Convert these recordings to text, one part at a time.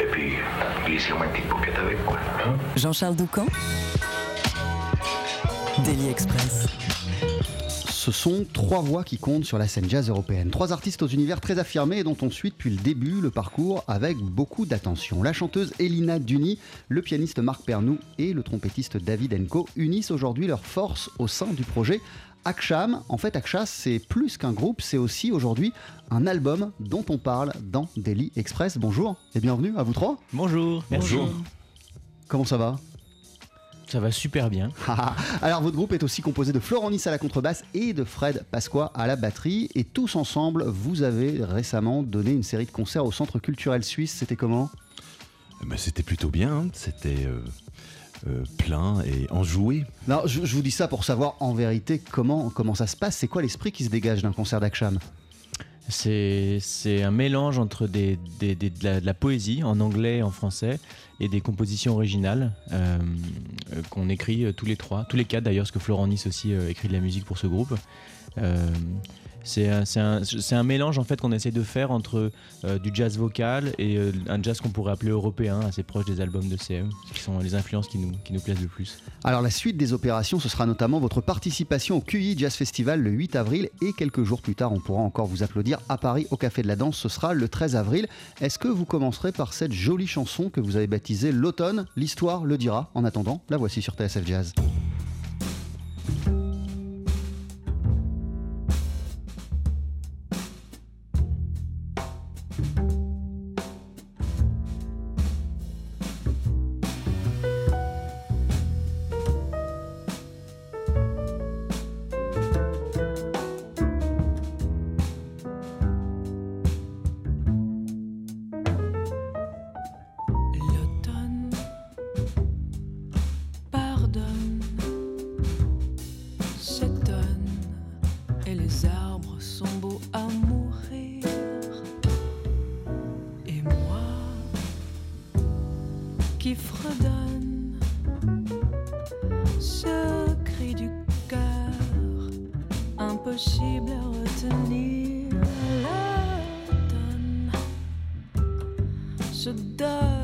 Et puis, glissez-moi une petite avec, quoi. hein. Jean-Charles Doucan. Daily Express. Ce sont trois voix qui comptent sur la scène jazz européenne. Trois artistes aux univers très affirmés et dont on suit depuis le début le parcours avec beaucoup d'attention. La chanteuse Elina Duni, le pianiste Marc Pernou et le trompettiste David Enko unissent aujourd'hui leurs forces au sein du projet Aksham. En fait, Aksham, c'est plus qu'un groupe, c'est aussi aujourd'hui un album dont on parle dans Daily Express. Bonjour et bienvenue à vous trois. Bonjour. Bonjour. Comment ça va? Ça va super bien. Alors votre groupe est aussi composé de Florent Nice à la contrebasse et de Fred Pasqua à la batterie. Et tous ensemble, vous avez récemment donné une série de concerts au Centre culturel suisse. C'était comment? Bah, c'était plutôt bien, hein. c'était euh, euh, plein et enjoué. Non, je, je vous dis ça pour savoir en vérité comment, comment ça se passe. C'est quoi l'esprit qui se dégage d'un concert d'Aksham C'est c'est un mélange entre des, des- des- de, la, de la poésie en anglais et en français et des compositions originales euh, euh, qu'on écrit tous les trois, tous les quatre d'ailleurs, parce que Florent Nice aussi euh, écrit de la musique pour ce groupe. Euh, c'est un, c'est un- mélange en fait qu'on essaie de faire entre euh, du jazz vocal et euh, un jazz qu'on pourrait appeler européen, assez proche des albums de CM, qui sont les influences qui nous, qui nous plaisent le plus. Alors la suite des opérations, ce sera notamment votre participation au QI Jazz Festival le 8 avril et quelques jours plus tard, on pourra encore vous applaudir à Paris au Café de la Danse. Ce sera le 13 avril. Est-ce que vous commencerez par cette jolie chanson que vous avez baptisée L'automne L'histoire le dira. En attendant, la voici sur TSF Jazz. Se donne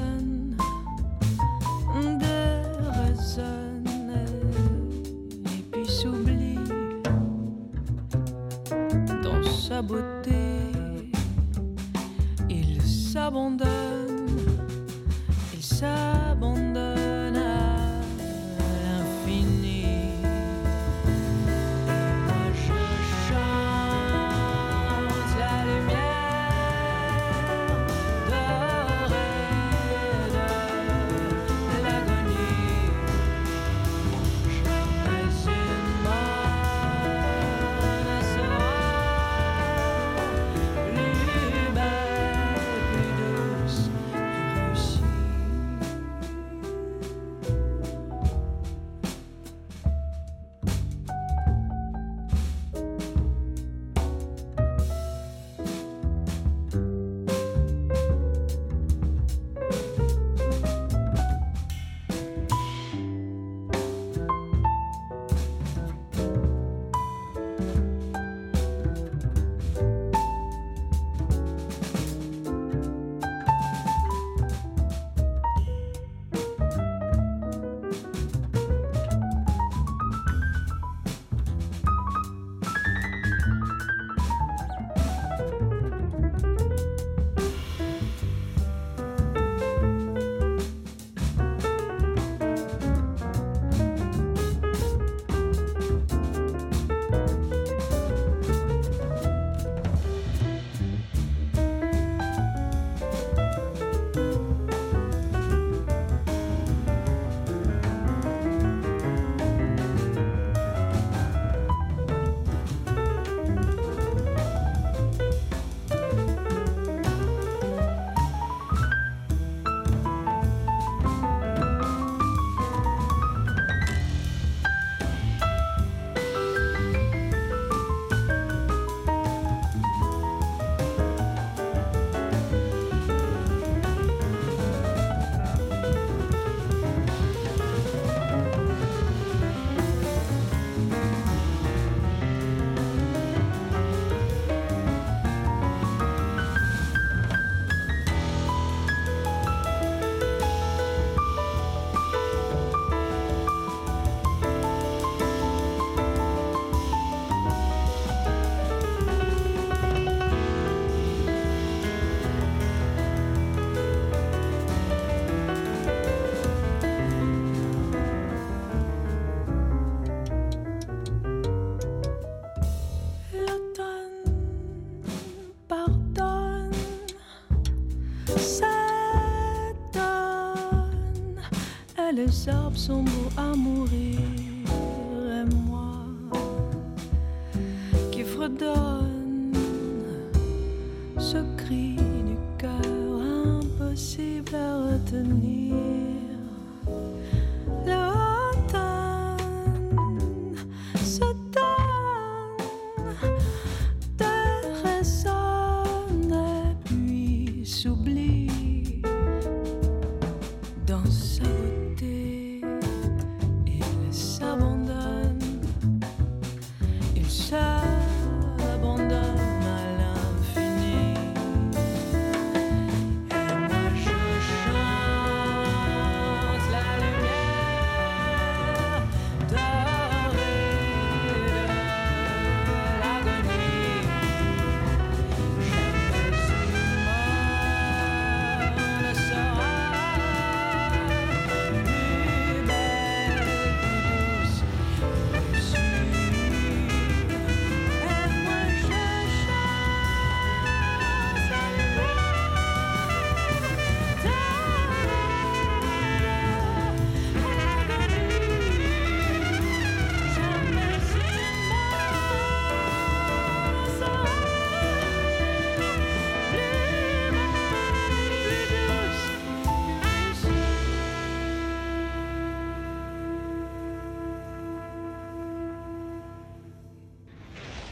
les arbres sont beaux à mourir.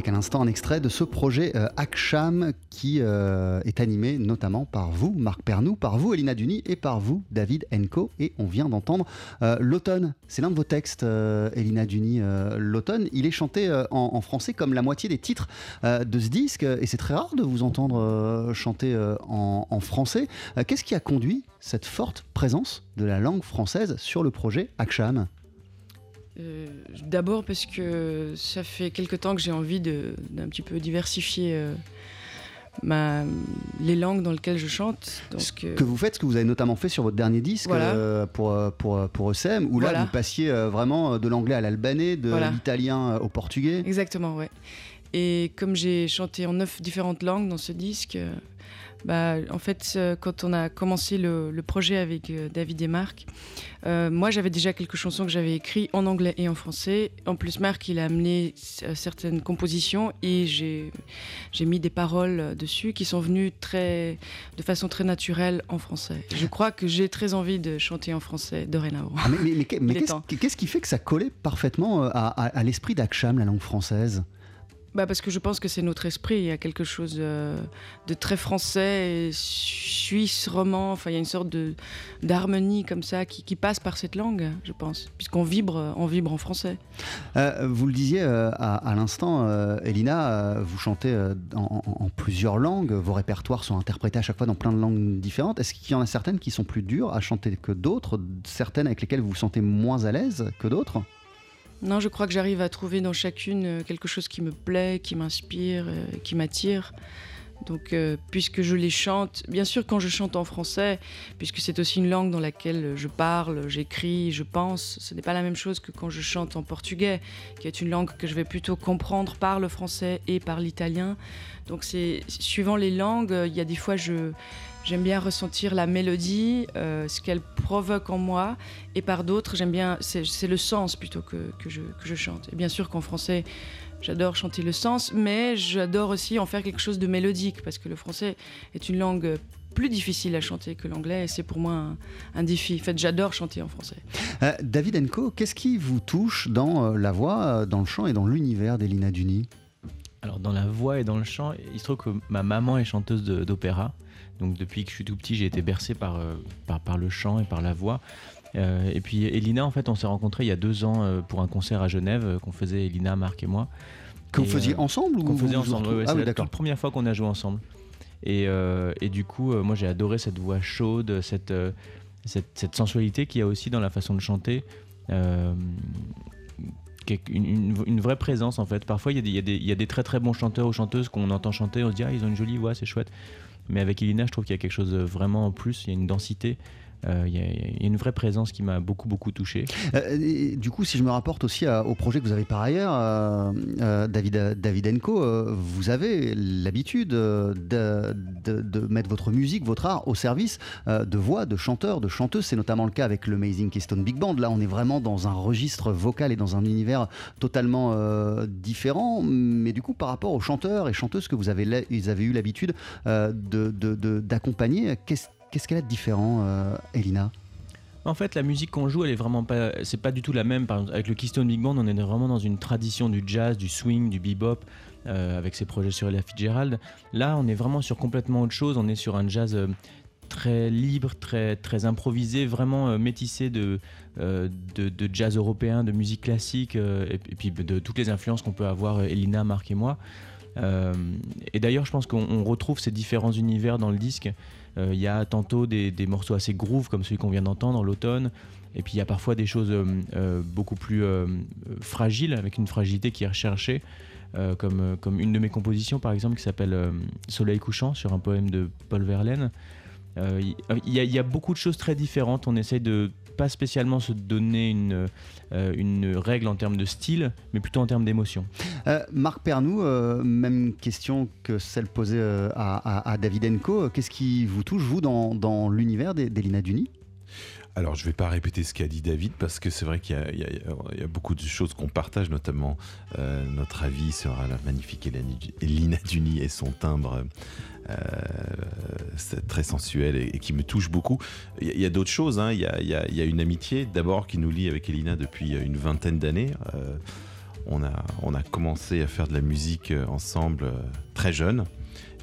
Avec à l'instant un extrait de ce projet euh, Aksham qui euh, est animé notamment par vous, Marc Pernou, par vous, Elina Duny, et par vous, David Enco. Et on vient d'entendre euh, L'automne. C'est l'un de vos textes, Elina Duny. L'automne, il est chanté en, français comme la moitié des titres de ce disque. Et c'est très rare de vous entendre chanter en, en français. Qu'est-ce qui a conduit cette forte présence de la langue française sur le projet Aksham Euh, D'abord parce que ça fait quelque temps que j'ai envie d'un petit peu diversifier euh, ma, les langues dans lesquelles je chante. Donc, euh, que vous faites, ce que vous avez notamment fait sur votre dernier disque Voilà. euh, pour, pour, pour ECM, où là Voilà. vous passiez vraiment de l'anglais à l'albanais, de l'italien au portugais. Exactement, ouais. Et comme j'ai chanté en neuf différentes langues dans ce disque, bah, en fait, euh, quand on a commencé le, le projet avec euh, David et Marc, euh, moi j'avais déjà quelques chansons que j'avais écrites en anglais et en français. En plus, Marc, il a amené certaines compositions et j'ai mis des paroles dessus qui sont venues très, de façon très naturelle en français. Je crois que j'ai très envie de chanter en français dorénavant. Mais mais- qu'est-ce qui fait que ça collait parfaitement à, à- à l'esprit d'Aksham, la langue française? Bah parce que je pense que c'est notre esprit. Il y a quelque chose euh, de très français, suisse, roman. Enfin, il y a une sorte d'harmonie comme ça qui, passe par cette langue, je pense, puisqu'on vibre, on vibre en français. Euh, vous le disiez euh, à, l'instant, Elina, vous chantez en plusieurs langues, vos répertoires sont interprétés à chaque fois dans plein de langues différentes. Est-ce qu'il y en a certaines qui sont plus dures à chanter que d'autres, certaines avec lesquelles vous vous sentez moins à l'aise que d'autres? Non, je crois que j'arrive à trouver dans chacune euh, quelque chose qui me plaît, qui m'inspire, euh, qui m'attire. Donc, euh, puisque je les chante, bien sûr, quand je chante en français, puisque c'est aussi une langue dans laquelle je parle, j'écris, je pense, ce n'est pas la même chose que quand je chante en portugais, qui est une langue que je vais plutôt comprendre par le français et par l'italien. Donc, c'est suivant les langues, il y a des fois, je j'aime bien ressentir la mélodie, euh, ce qu'elle provoque en moi, et par d'autres, j'aime bien, c'est c'est le sens plutôt que, que, je, que je chante. Et bien sûr qu'en français, j'adore chanter le sens, mais j'adore aussi en faire quelque chose de mélodique, parce que le français est une langue plus difficile à chanter que l'anglais, et c'est pour moi un, un défi. En fait, j'adore chanter en français. Euh, David Enco, qu'est-ce qui vous touche dans euh, la voix, dans le chant et dans l'univers d'Elina Duni Alors dans la voix et dans le chant, il se trouve que ma maman est chanteuse de- d'opéra. Donc depuis que je suis tout petit, j'ai été bercé par, euh, par, par le chant et par la voix. Euh, et puis Elina, en fait, on s'est rencontrés il y a deux ans euh, pour un concert à Genève qu'on faisait Elina, Marc et moi. Que vous faisiez ensemble Qu'on faisait ensemble. ouais, Ah c'est oui, la toute première fois qu'on a joué ensemble. Et, euh, et du coup, euh, moi j'ai adoré cette voix chaude, cette, euh, cette, cette sensualité qu'il y a aussi dans la façon de chanter. Une, une- une vraie présence en fait. Parfois, il y, y y a des très très bons chanteurs ou chanteuses qu'on entend chanter, on se dit ah ils ont une jolie voix, c'est chouette. Mais avec Elina, je trouve qu'il y a quelque chose de vraiment en plus, il y a une densité Euh, Il y, a- une vraie présence qui m'a beaucoup beaucoup touché. Euh, du coup, si je me rapporte aussi au projet que vous avez par ailleurs, euh, David, David vous avez l'habitude de, mettre votre musique, votre art au service de voix, de chanteurs, de chanteuses. C'est notamment le cas avec le Amazing Keystone Big Band. Là, on est vraiment dans un registre vocal et dans un univers totalement différent. Mais du coup, par rapport aux chanteurs et chanteuses que vous avez, ils avaient eu l'habitude de- de- de- d'accompagner, qu'est-ce qu'est-ce qu'elle a de différent, euh, Elina? En fait, la musique qu'on joue, elle est vraiment pas, c'est pas du tout la même. Avec le Keystone Big Band, on est vraiment dans une tradition du jazz, du swing, du bebop, euh, avec ses projets sur Ella Fitzgerald. Là, on est vraiment sur complètement autre chose. On est sur un jazz euh, très libre, très très improvisé, vraiment métissé de, de jazz européen, de musique classique, et, puis de toutes les influences qu'on peut avoir, Elina, Marc et moi. Et d'ailleurs, je pense qu'on on retrouve ces différents univers dans le disque. Euh, Il y a tantôt des, morceaux assez groove comme celui qu'on vient d'entendre, l'automne. Et puis il y a parfois des choses euh, euh, beaucoup plus fragiles, avec une fragilité qui est recherchée, comme, comme une de mes compositions par exemple qui s'appelle Soleil couchant sur un poème de Paul Verlaine. Il y, y a beaucoup de choses très différentes. On essaye de pas spécialement se donner une, euh, une règle en termes de style, mais plutôt en termes d'émotion. Euh, Marc Pernou, euh, même question que celle posée à, David Enco. Qu'est-ce qui vous touche, vous, dans, dans l'univers d'E- d'Elina Duni? Alors, je ne vais pas répéter ce qu'a dit David parce que c'est vrai qu'il y, a- beaucoup de choses qu'on partage, notamment euh, notre avis sur la magnifique Elina Duni et son timbre euh, très sensuel et, qui me touche beaucoup. Il y a, d'autres choses. hein. Il, y a, une amitié d'abord qui nous lie avec Elina depuis une vingtaine d'années. Euh, on, a, commencé à faire de la musique euh, ensemble euh, très jeune.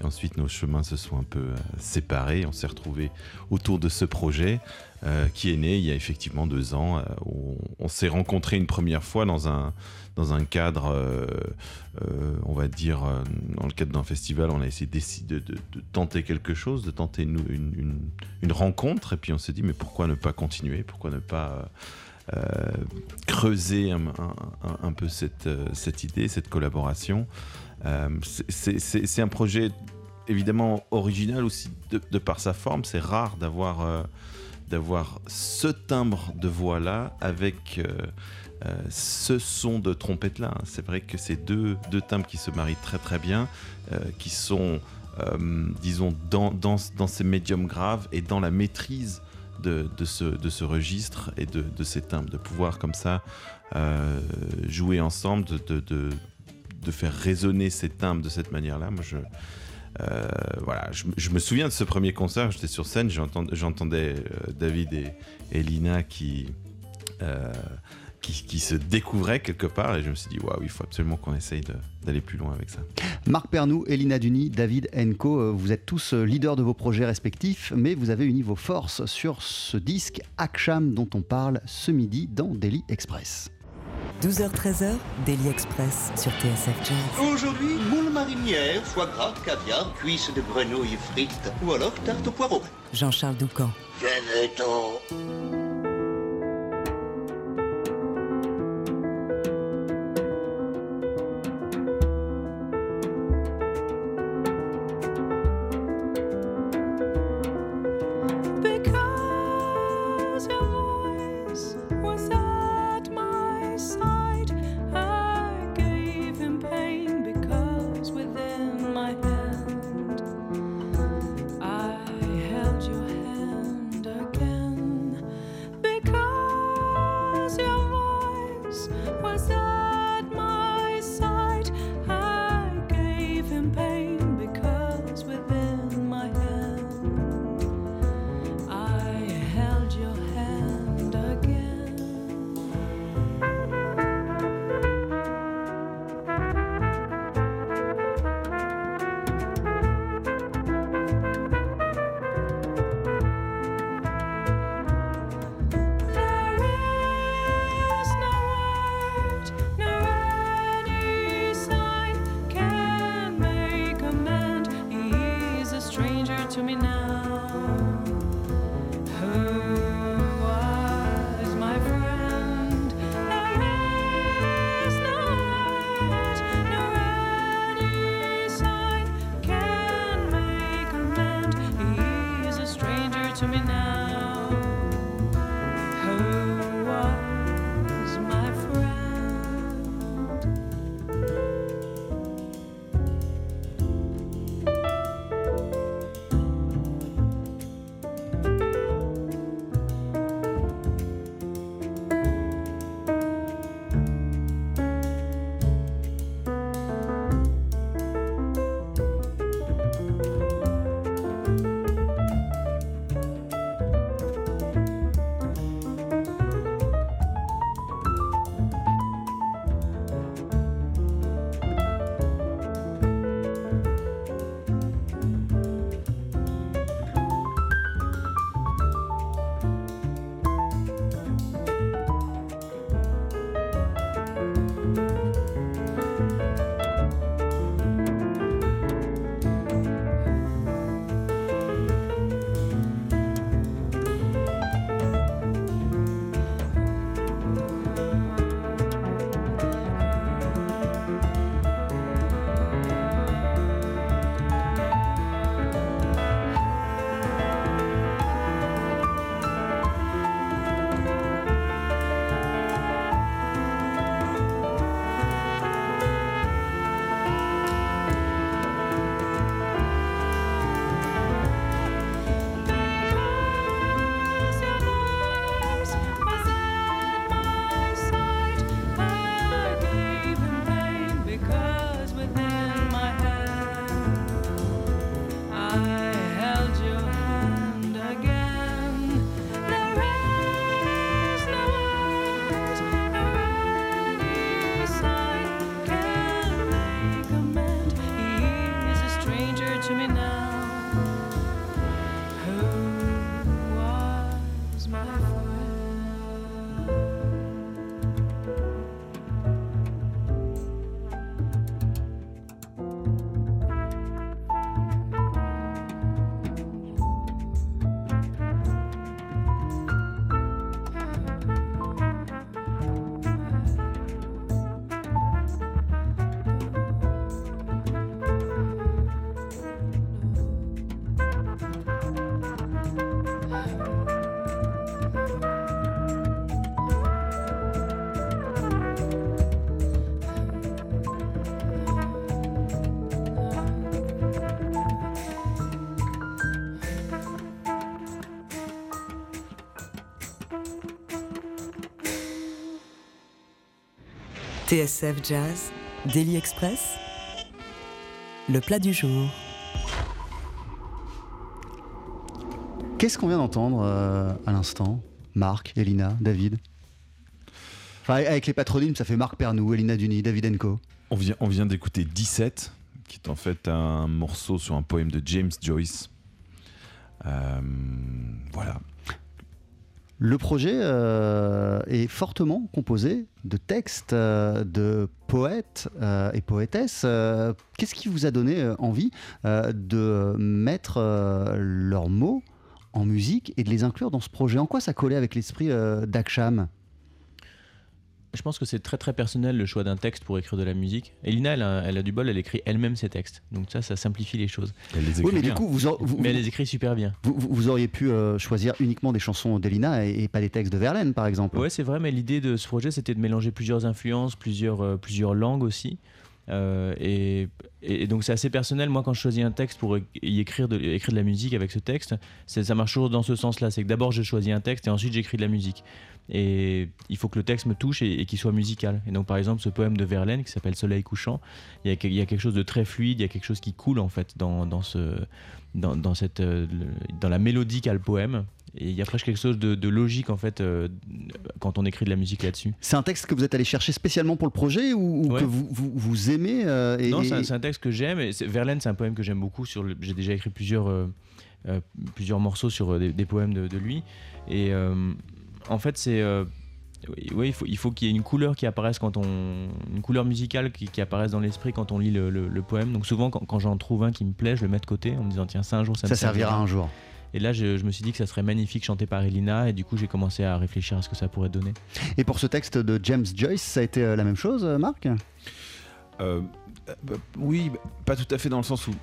Ensuite, nos chemins se sont un peu euh, séparés. On s'est retrouvés autour de ce projet euh, qui est né il y a effectivement deux ans. euh, on s'est rencontrés une première fois dans un, dans un cadre, on va dire, dans le cadre d'un festival. On a essayé de, tenter quelque chose, de tenter une, une- une- rencontre. Et puis on s'est dit, mais pourquoi ne pas continuer? Pourquoi ne pas creuser un, peu cette, euh, cette idée, cette collaboration euh, c'est- un projet évidemment original aussi de, par sa forme. C'est rare d'avoir euh, d'avoir ce timbre de voix là avec euh, euh, ce son de trompette là. C'est vrai que c'est deux, deux timbres qui se marient très très bien, euh, qui sont euh, disons dans, dans, dans ces médiums graves et dans la maîtrise de, ce, de ce registre et de, de ces timbres, de pouvoir comme ça euh, jouer ensemble, de, de, de, faire résonner ces timbres de cette manière-là. Moi, je, euh, voilà, je, me souviens de ce premier concert, j'étais sur scène, j'entend- j'entendais euh, David et, et Lina qui, qui, qui se découvraient quelque part et je me suis dit, waouh, il faut absolument qu'on essaye d'aller plus loin avec ça. Marc Pernou, Elina Duni, David Enco, euh, vous êtes tous euh, leaders de vos projets respectifs, mais vous avez uni vos forces sur ce disque Aksham dont on parle ce midi dans Daily Express. 12h-13h, Daily Express sur TSF Jazz. Aujourd'hui, moule marinière, foie gras, caviar, cuisses de grenouille frites ou alors tarte au poireau. Jean-Charles Doucan. Venez-t'en. TSF Jazz, Daily Express, le plat du jour. Qu'est-ce qu'on vient d'entendre euh, à l'instant Marc, Elina, David? Enfin, avec les patronymes, ça fait Marc Pernou, Elina Duni, David Enco. On vient, on vient d'écouter 17, qui est en fait un morceau sur un poème de James Joyce. Euh, voilà. Le projet euh, est fortement composé de textes, euh, de poètes euh, et poétesses. Qu'est-ce qui vous a donné envie de mettre leurs mots en musique et de les inclure dans ce projet? En quoi ça collait avec l'esprit d'Aksham? Je pense que c'est très très personnel le choix d'un texte pour écrire de la musique. Elina, elle a, elle a du bol, elle écrit elle-même ses textes. Donc ça, ça simplifie les choses. Elle les Oui, mais du coup, vous, aur- vous- Mais elle vous- les écrit super bien. vous- vous- vous auriez pu euh, choisir uniquement des chansons d'Elina et, et pas des textes de Verlaine, par exemple. Ouais, c'est vrai, mais l'idée de ce projet, c'était de mélanger plusieurs influences, plusieurs, euh, plusieurs langues aussi. Euh, et, donc c'est assez personnel. Moi, quand je choisis un texte pour y écrire de, écrire de la musique avec ce texte, ça marche toujours dans ce sens-là. C'est que d'abord, je choisis un texte et ensuite, j'écris de la musique. Et il faut que le texte me touche et, qu'il soit musical. Et donc, par exemple, ce poème de Verlaine qui s'appelle Soleil couchant, il y, a, quelque chose de très fluide, il y a quelque chose qui coule en fait dans, dans, ce, dans, dans cette, euh, dans la mélodie qu'a le poème. Et il y a presque quelque chose de, de logique en fait euh, quand on écrit de la musique là-dessus. C'est un texte que vous êtes allé chercher spécialement pour le projet ou, ou Ouais. que vous, vous, vous aimez euh, et, non, c'est un, texte que j'aime. Verlaine, c'est un poème que j'aime beaucoup. Sur J'ai déjà écrit plusieurs, euh, plusieurs morceaux sur des, des poèmes de, de lui. Et en fait, c'est. oui, oui, il faut, il faut qu'il y ait une couleur qui apparaisse quand on. Une couleur musicale qui, qui apparaisse dans l'esprit quand on lit le, le- le poème. Donc souvent, quand, quand j'en trouve un qui me plaît, je le mets de côté en me disant tiens, ça un jour, ça, ça me servira un jour. Et là, je, je me suis dit que ça serait magnifique chanté par Elina. Et du coup, j'ai commencé à réfléchir à ce que ça pourrait donner. Et pour ce texte de James Joyce, ça a été euh, la même chose, euh, Marc? Euh, bah, oui, bah, pas tout à fait dans le sens où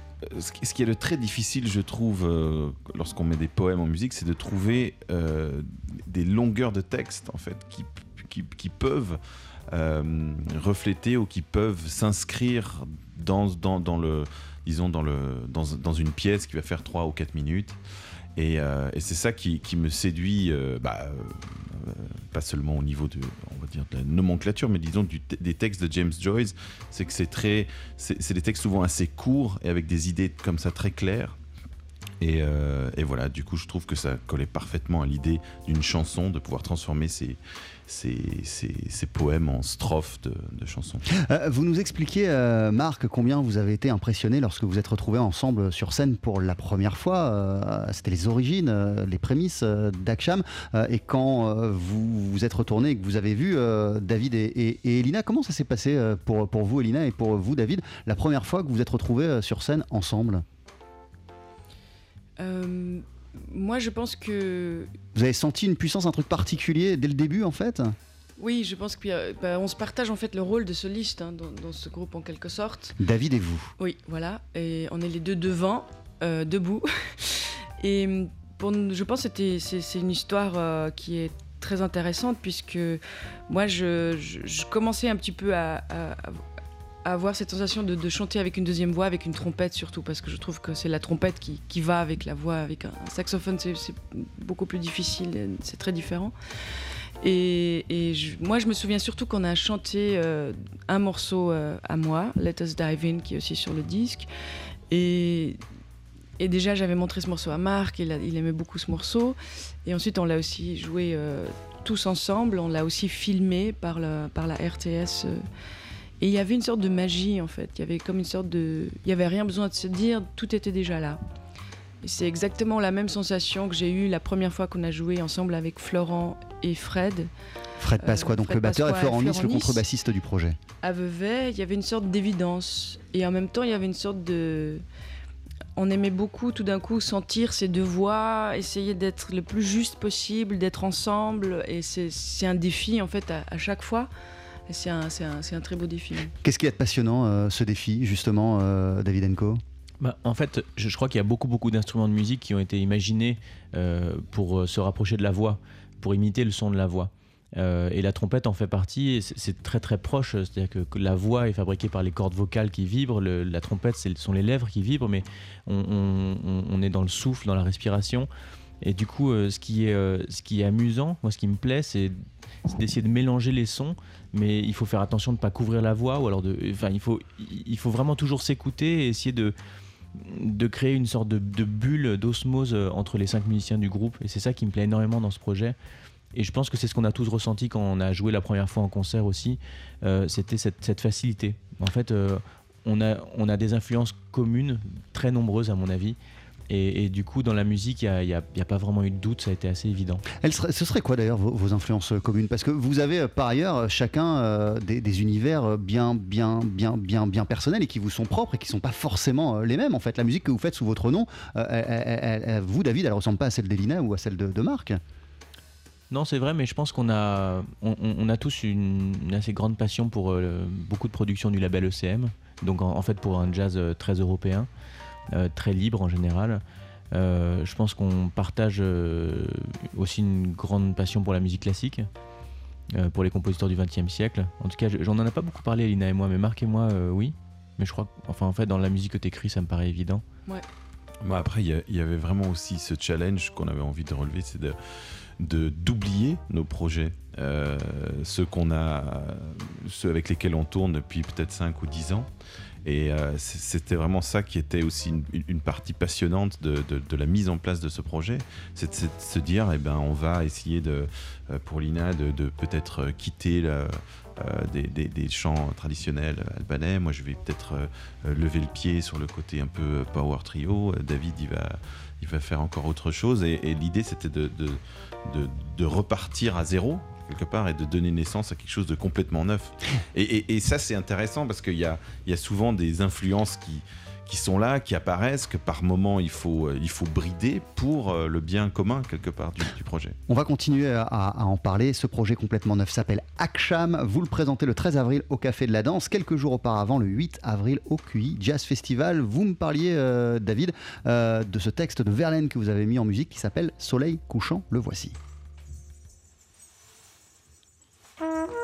ce qui est le très difficile, je trouve, euh, lorsqu'on met des poèmes en musique, c'est de trouver euh, des longueurs de texte en fait qui, qui, qui peuvent euh, refléter ou qui peuvent s'inscrire dans, dans, dans le disons dans le dans, dans une pièce qui va faire 3 ou 4 minutes. Et, euh, et c'est ça qui, me séduit, euh, bah, euh, pas seulement au niveau de, on va dire, de la nomenclature, mais disons des textes de James Joyce, c'est que c'est très, c'est des textes souvent assez courts et avec des idées comme ça très claires. Et, et voilà, du coup, je trouve que ça collait parfaitement à l'idée d'une chanson, de pouvoir transformer ces, ces, ces- ces poèmes en strophes de, de chansons. Euh, Vous nous expliquiez, euh, Marc, combien vous avez été impressionné lorsque vous êtes retrouvés ensemble sur scène pour la première fois. Euh, C'était les origines, euh, les prémices euh, d'Aksham. Euh, et quand euh, vous vous êtes retourné et que vous avez vu euh, David et, et- et Elina, comment ça s'est passé pour, pour vous, Elina, et pour vous, David, la première fois que vous vous êtes retrouvés euh, sur scène ensemble? Euh, moi, je pense que Vous avez senti une puissance, un truc particulier dès le début, en fait? Oui, je pense qu'on se partage en fait le rôle de soliste hein, dans, dans ce groupe en quelque sorte. David et vous? Oui, voilà. Et on est les deux devant, euh, debout. Et hum, pour, je pense que c'est une histoire euh, qui est très intéressante puisque moi, je, je- je commençais un petit peu à avoir cette sensation de, chanter avec une deuxième voix, avec une trompette surtout, parce que je trouve que c'est la trompette qui, qui va avec la voix. Avec un, saxophone, c'est beaucoup plus difficile, c'est très différent. Et, moi, je me souviens surtout qu'on a chanté euh, un morceau euh, à moi, Let Us Dive In, qui est aussi sur le disque. Et, déjà, j'avais montré ce morceau à Marc, il, aimait beaucoup ce morceau. Et ensuite, on l'a aussi joué euh, tous ensemble, on l'a aussi filmé par la RTS. Euh. Et il y avait une sorte de magie en fait. Il y avait comme une sorte de. Il y avait rien besoin de se dire, tout était déjà là. Et c'est exactement la même sensation que j'ai eue la première fois qu'on a joué ensemble avec Florent et Fred. Fred Pasqua, Euh, donc Fred le batteur, Pasqua et Florent Nice, le contrebassiste du projet. à Vevey, il y avait une sorte d'évidence. Et en même temps, il y avait une sorte de. On aimait beaucoup tout d'un coup sentir ces deux voix, essayer d'être le plus juste possible, d'être ensemble. Et c'est c'est un défi en fait à, à chaque fois. C'est un, c'est un- c'est un très beau défi. Qu'est-ce qui est de passionnant, euh, ce défi, justement, euh, David Enco? Bah, en fait, je, je crois qu'il y a beaucoup, beaucoup d'instruments de musique qui ont été imaginés euh, pour se rapprocher de la voix, pour imiter le son de la voix. Euh, et la trompette en fait partie, et c'est très très proche, c'est-à-dire que, que la voix est fabriquée par les cordes vocales qui vibrent, le- la trompette ce sont les lèvres qui vibrent, mais on, on- on- on est dans le souffle, dans la respiration. Et du coup, euh, ce, qui est, euh, ce qui est amusant, moi ce qui me plaît, c'est d'essayer de mélanger les sons, mais il faut faire attention de ne pas couvrir la voix, ou alors enfin, il, faut, il faut vraiment toujours s'écouter et essayer de, de créer une sorte de, bulle d'osmose euh, entre les cinq musiciens du groupe. Et c'est ça qui me plaît énormément dans ce projet. Et je pense que c'est ce qu'on a tous ressenti quand on a joué la première fois en concert aussi. C'était cette, cette facilité. En fait, on, a, on a des influences communes, très nombreuses à mon avis. Et, et du coup, dans la musique, il n'y a, pas vraiment eu de doute, ça a été assez évident. Elle serait- ce serait quoi d'ailleurs vos, vos influences euh, communes? Parce que vous avez euh, par ailleurs euh, chacun euh, des, des univers bien, bien, bien, bien, bien personnels et qui vous sont propres et qui sont pas forcément les mêmes. En fait, la musique que vous faites sous votre nom, euh, elle- elle- vous, David, elle ressemble pas à celle d'Elina ou à celle de, de Marc? Non, c'est vrai, mais je pense qu'on a, on, a tous une, une assez grande passion pour euh, beaucoup de productions du label ECM. Donc, en, en fait, pour un jazz très européen, très libre en général. Euh, je pense qu'on partage euh, aussi une grande passion pour la musique classique, euh, pour les compositeurs du XXe siècle. En tout cas, je- j'en en ai pas beaucoup parlé, Lina et moi, mais Marc et moi, euh, oui. Mais je crois, que- enfin, en fait, dans la musique que tu écris, ça me paraît évident. Ouais. Après, il y, a- avait vraiment aussi ce challenge qu'on avait envie de relever, c'est de de- d'oublier nos projets, euh, ceux qu'on a, ceux avec lesquels on tourne depuis peut-être 5 ou 10 ans. Et euh, c'était vraiment ça qui était aussi une, partie passionnante de, la mise en place de ce projet, c'est de, se dire, eh ben, on va essayer de, euh, pour Lina de, peut-être euh, quitter des, des- chants traditionnels albanais. Moi, je vais peut-être lever le pied sur le côté un peu power trio. David, il va, il va faire encore autre chose. Et, l'idée, c'était de- de repartir à zéro quelque part et de donner naissance à quelque chose de complètement neuf. Et, et- et ça, c'est intéressant parce qu'il y a, il y a souvent des influences qui, qui sont là, qui apparaissent, que par moment il faut, euh, il faut brider pour euh, le bien commun quelque part du, du projet. On va continuer à, à en parler. Ce projet complètement neuf s'appelle Aksham. Vous le présentez le 13 avril au Café de la Danse. Quelques jours auparavant, le 8 avril au QI Jazz Festival. Vous me parliez, euh, David, euh, de ce texte de Verlaine que vous avez mis en musique qui s'appelle Soleil couchant. Le voici. Mm-hmm.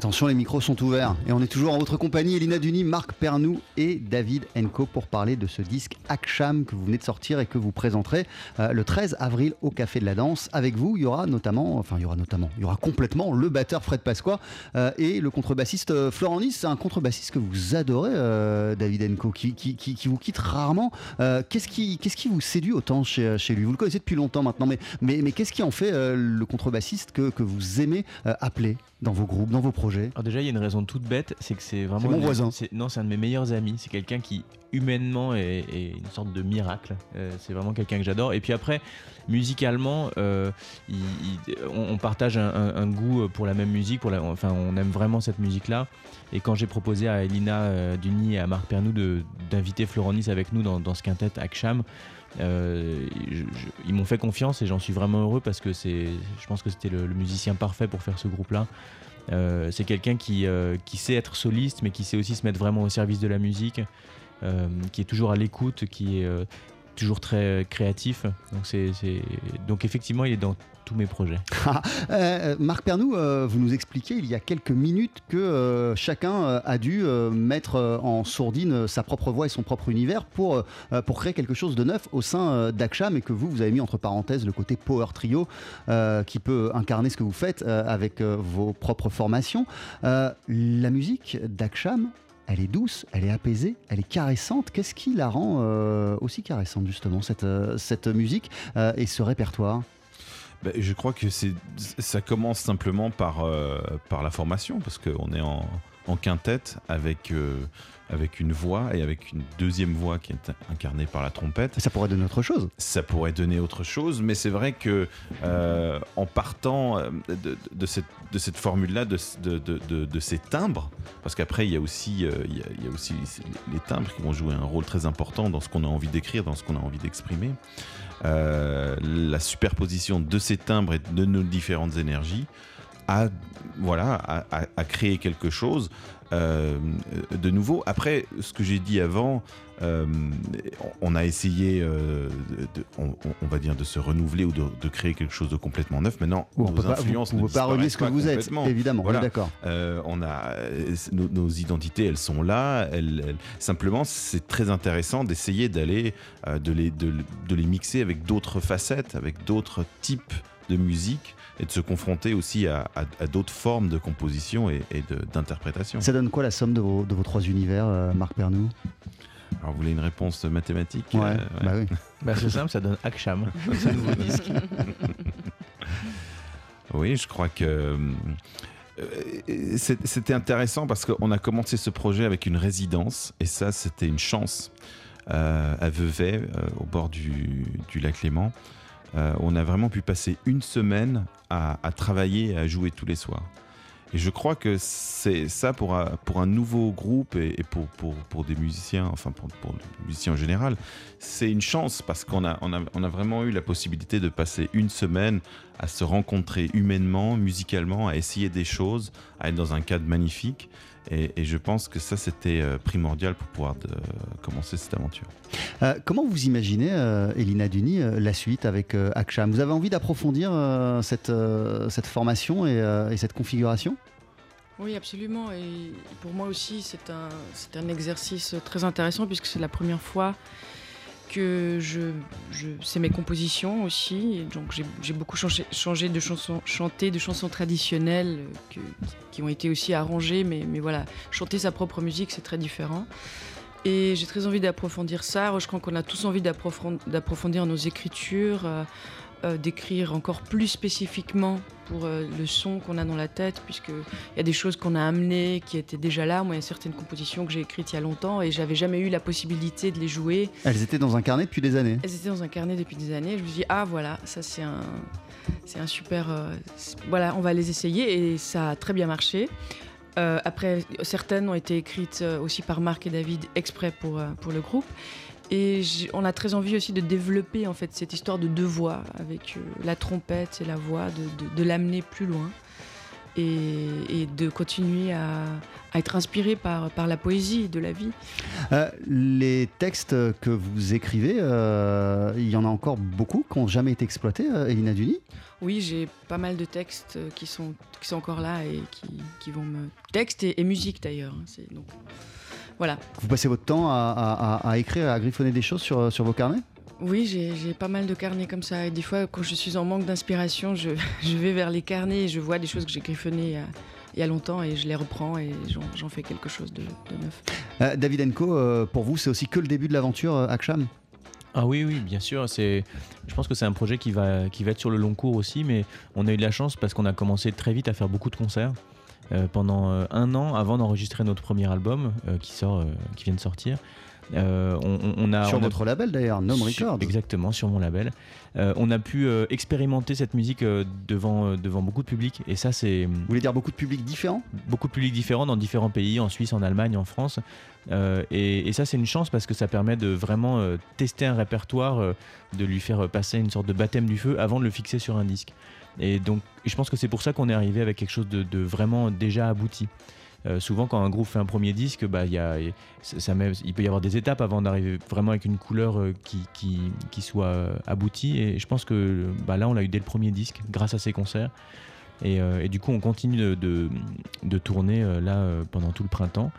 Attention, les micros sont ouverts et on est toujours en votre compagnie, Elina Duny, Marc Pernou et David Enco pour parler de ce disque Aksham que vous venez de sortir et que vous présenterez euh, le 13 avril au Café de la Danse. Avec vous, il y aura notamment, enfin il y aura notamment, il y aura complètement le batteur Fred Pasqua euh, et le contrebassiste euh, Florent Nice. C'est un contrebassiste que vous adorez, David Enco, qui, qui, qui- qui vous quitte rarement. Qu'est-ce qui, qu'est-ce qui vous séduit autant chez, lui? Vous le connaissez depuis longtemps maintenant, mais, mais, mais qu'est-ce qui en fait le contrebassiste que, vous aimez appeler? Dans vos groupes, dans vos projets? Alors déjà, il y a une raison toute bête, c'est que c'est vraiment... C'est mon voisin. Non, c'est un de mes meilleurs amis. C'est quelqu'un qui, humainement, est, est une sorte de miracle. Euh, c'est vraiment quelqu'un que j'adore. Et puis après, musicalement, euh, il- il- on, on partage un, un- un goût pour la même musique. Pour la, enfin, on aime vraiment cette musique-là. Et quand j'ai proposé à Elina euh, Duny et à Marc Pernou d'inviter Florent Nice avec nous dans, dans ce quintet Aksham, euh, ils m'ont fait confiance et j'en suis vraiment heureux parce que c'est, je pense que c'était le, musicien parfait pour faire ce groupe-là. Euh, c'est quelqu'un qui, euh, qui sait être soliste, mais qui sait aussi se mettre vraiment au service de la musique, qui est toujours à l'écoute, qui est toujours très créatif. Donc, c'est- Donc effectivement, il est dans mes projets. Euh, Marc Pernou, euh, vous nous expliquez il y a quelques minutes que euh, chacun a dû mettre en sourdine sa propre voix et son propre univers pour, pour créer quelque chose de neuf au sein d'Aksham et que vous, vous avez mis entre parenthèses le côté power trio qui peut incarner ce que vous faites avec vos propres formations. La musique d'Aksham, elle est douce, elle est apaisée, elle est caressante. Qu'est-ce qui la rend aussi caressante justement, cette, cette musique et ce répertoire? Ben, je crois que c'est, ça commence simplement par, euh, par la formation, parce qu'on est en, en quintette avec, euh, avec une voix et avec une deuxième voix qui est incarnée par la trompette. Ça pourrait donner autre chose. Ça pourrait donner autre chose, mais c'est vrai que euh, en partant euh, de, de cette, de cette formule-là, de, de, de- de- de ces timbres, parce qu'après il y a aussi, euh, il y a, il y a aussi les timbres qui vont jouer un rôle très important dans ce qu'on a envie d'écrire, dans ce qu'on a envie d'exprimer. Euh, la superposition de ces timbres et de nos différentes énergies a, voilà, créé quelque chose euh, de nouveau. Après, ce que j'ai dit avant, euh, on a essayé, euh, de- on, va dire, de se renouveler ou de, de créer quelque chose de complètement neuf. Maintenant, on nos peut pas- influences vous ne pouvez pas renier ce que vous êtes, évidemment, est d'accord. Euh, on a nos, nos identités, elles sont là. elles- elles- simplement, c'est très intéressant d'essayer d'aller de, les, de, de les mixer avec d'autres facettes, avec d'autres types de musique et de se confronter aussi à, à- à d'autres formes de composition et, d'interprétation. Ça donne quoi la somme de vos, de vos trois univers, euh, Marc Pernou Alors, vous voulez une réponse mathématique Ouais, Euh, bah oui. Bah, c'est simple, ça donne Aksham, disque. Oui, je crois que euh, euh, c'était intéressant parce qu'on a commencé ce projet avec une résidence et ça, c'était une chance. euh, à Vevey, euh, au bord du, du lac Léman. Euh, on a vraiment pu passer une semaine à, à travailler et à jouer tous les soirs. Et je crois que c'est ça pour un, nouveau groupe et, pour, pour, pour des musiciens, enfin pour, pour musiciens en général, c'est une chance parce qu'on a, on a, on a vraiment eu la possibilité de passer une semaine à se rencontrer humainement, musicalement, à essayer des choses, à être dans un cadre magnifique. Et, et je pense que ça, c'était euh, primordial pour pouvoir de- commencer cette aventure. Euh, comment vous imaginez, euh, Elina Duni, euh, la suite avec euh, Aksham? Vous avez envie d'approfondir euh, cette, euh, cette formation et, euh, et cette configuration? Oui, absolument. Et pour moi aussi, c'est un, c'est un exercice très intéressant puisque c'est la première fois que je, je c'est mes compositions aussi. Donc j'ai, beaucoup changé, changé de chansons, chanté de chansons traditionnelles euh, qui ont été aussi arrangées, mais, mais voilà, chanter sa propre musique, c'est très différent. Et j'ai très envie d'approfondir ça. Je crois qu'on a tous envie d'approfond- d'approfondir nos écritures, euh, d'écrire encore plus spécifiquement pour euh, le son qu'on a dans la tête, puisqu'il y a des choses qu'on a amenées qui étaient déjà là. Moi, il y a certaines compositions que j'ai écrites il y a longtemps et j'avais jamais eu la possibilité de les jouer. Elles étaient dans un carnet depuis des années. Elles étaient dans un carnet depuis des années. Je me suis dit, ah voilà, ça c'est un, c'est un super. euh, voilà, on va les essayer et ça a très bien marché. Euh, après, certaines ont été écrites aussi par Marc et David exprès pour, pour le groupe. Et on a très envie aussi de développer en fait cette histoire de deux voix avec euh, la trompette et la voix, de, de- de l'amener plus loin et, et de continuer à, à être inspiré par, par la poésie de la vie. Euh, les textes que vous écrivez, euh, il y en a encore beaucoup qui n'ont jamais été exploités, Elina Duni? Oui, j'ai pas mal de textes qui sont, qui sont encore là et qui, qui vont me. Textes et, et musique d'ailleurs. hein, Donc, voilà. Vous passez votre temps à, à- à- à écrire, à griffonner des choses sur, sur vos carnets? Oui, j'ai pas mal de carnets comme ça. Et des fois, quand je suis en manque d'inspiration, je, je vais vers les carnets et je vois des choses que j'ai griffonnées il y a, il y a longtemps et je les reprends et j'en j'en fais quelque chose de, de neuf. Euh, David Enco, euh, pour vous, c'est aussi que le début de l'aventure euh, Aksham Ah oui, oui, bien sûr. C'est, je pense que c'est un projet qui va, qui va être sur le long cours aussi, mais on a eu de la chance parce qu'on a commencé très vite à faire beaucoup de concerts. Euh, pendant euh, un an avant d'enregistrer notre premier album euh, qui sort, qui vient de sortir. Euh, on, a, Sur on a- votre label d'ailleurs, Nom Records. Exactement, sur mon label. Euh, on a pu euh, expérimenter cette musique devant, devant beaucoup de public. Et ça, c'est. Vous voulez dire beaucoup de publics différents? Beaucoup de publics différents dans différents pays, en Suisse, en Allemagne, en France. Et, et ça, c'est une chance parce que ça permet de vraiment tester un répertoire, de lui faire passer une sorte de baptême du feu avant de le fixer sur un disque. Et donc, je pense que c'est pour ça qu'on est arrivé avec quelque chose de, vraiment déjà abouti. Euh, souvent, quand un groupe fait un premier disque, bah, il peut y avoir des étapes avant d'arriver vraiment avec une couleur euh, qui, soit euh, aboutie. Et je pense que bah, là, on l'a eu dès le premier disque, grâce à ces concerts. Et, du coup, on continue de, tourner là pendant tout le printemps.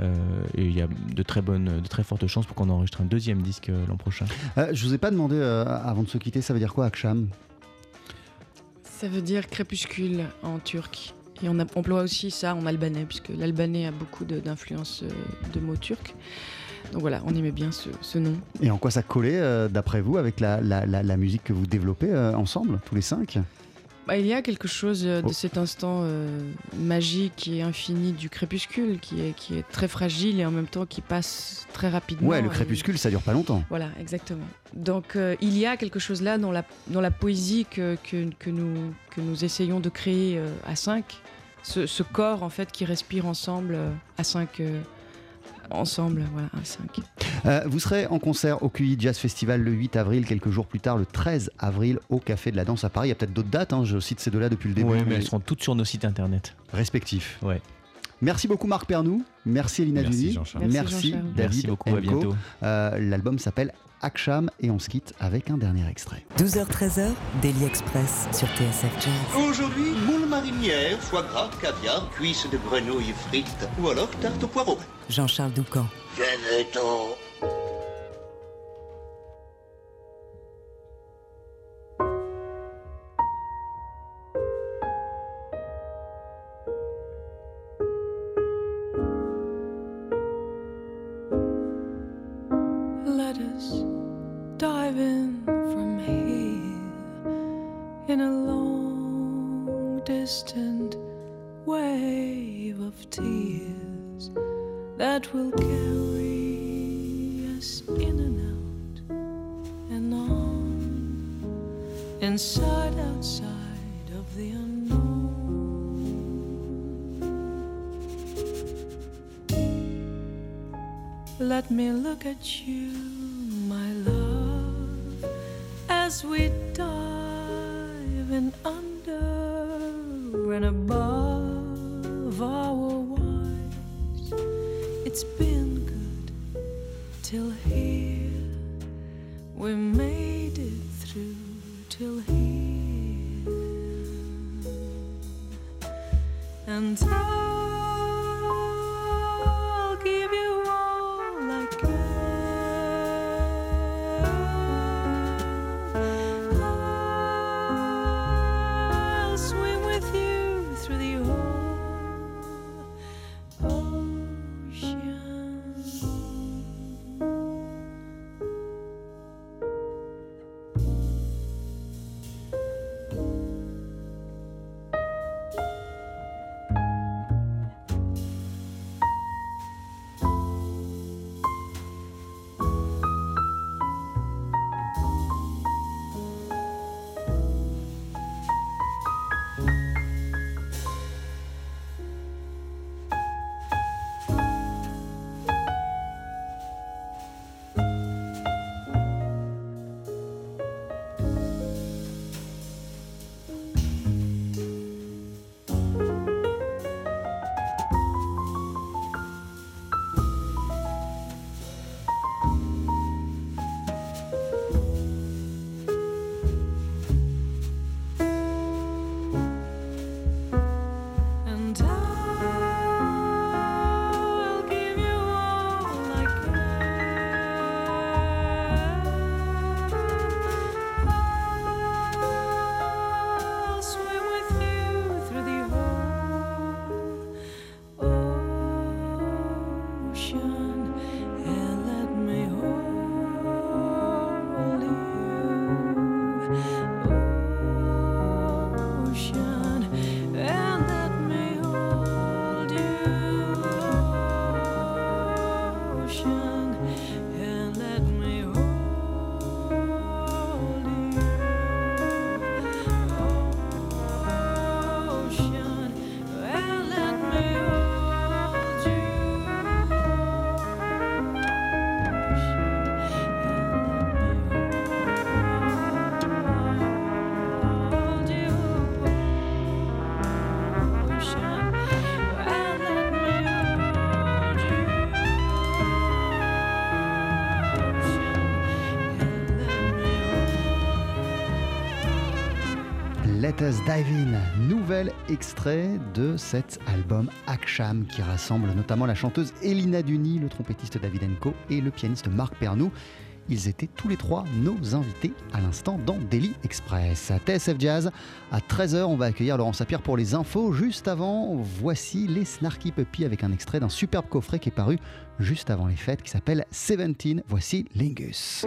Et il y a de très bonnes, de très fortes chances pour qu'on enregistre un deuxième disque l'an prochain. Euh, je vous ai pas demandé avant de se quitter, ça veut dire quoi Aksham? Ça veut dire crépuscule en turc. Et on emploie aussi ça en albanais, puisque l'albanais a beaucoup d'influence euh, de mots turcs. Donc voilà, on aimait bien ce, nom. Et en quoi ça collait, euh, d'après vous, avec la musique que vous développez euh, ensemble, tous les cinq? Bah, il y a quelque chose euh, de Oh. cet instant euh, magique et infini du crépuscule qui est, qui est très fragile et en même temps qui passe très rapidement. Ouais, le Et- crépuscule, ça dure pas longtemps. Voilà, exactement. Donc euh, il y a quelque chose là dans la, dans la poésie que, que, que nous, que nous essayons de créer euh, à 5. Ce, ce corps en fait qui respire ensemble à 5. Ensemble, voilà, à 5. Euh, vous serez en concert au QI Jazz Festival le 8 avril, quelques jours plus tard, le 13 avril, au Café de la Danse à Paris. Il y a peut-être d'autres dates, hein, je cite ces deux-là depuis le début. Ouais, mais elles seront toutes sur nos sites internet. Respectifs. Ouais. Merci beaucoup Marc Pernou, merci Elina Merci, Duni. Merci, Jean-Charles. David Merci beaucoup, à bientôt. Euh, L'album s'appelle Aksham et on se quitte avec un dernier extrait. 12h-13h, Daily Express sur TSF Jazz. Aujourd'hui, moule marinière, foie gras, caviar, cuisses de grenouille frites ou alors tarte au poireau. Jean-Charles Doucan. Venez-t'en. Me Let Us Dive In, nouvel extrait de cet album Aksham qui rassemble notamment la chanteuse Elina Duni, le trompettiste David Enko et le pianiste Marc Pernou. Ils étaient tous les trois nos invités à l'instant dans Daily Express. À TSF Jazz, à 13h, on va accueillir Laurent Sapir pour les infos. Juste avant, voici les Snarky Puppy avec un extrait d'un superbe coffret qui est paru juste avant les fêtes qui s'appelle Seventeen. Voici Lingus.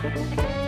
Música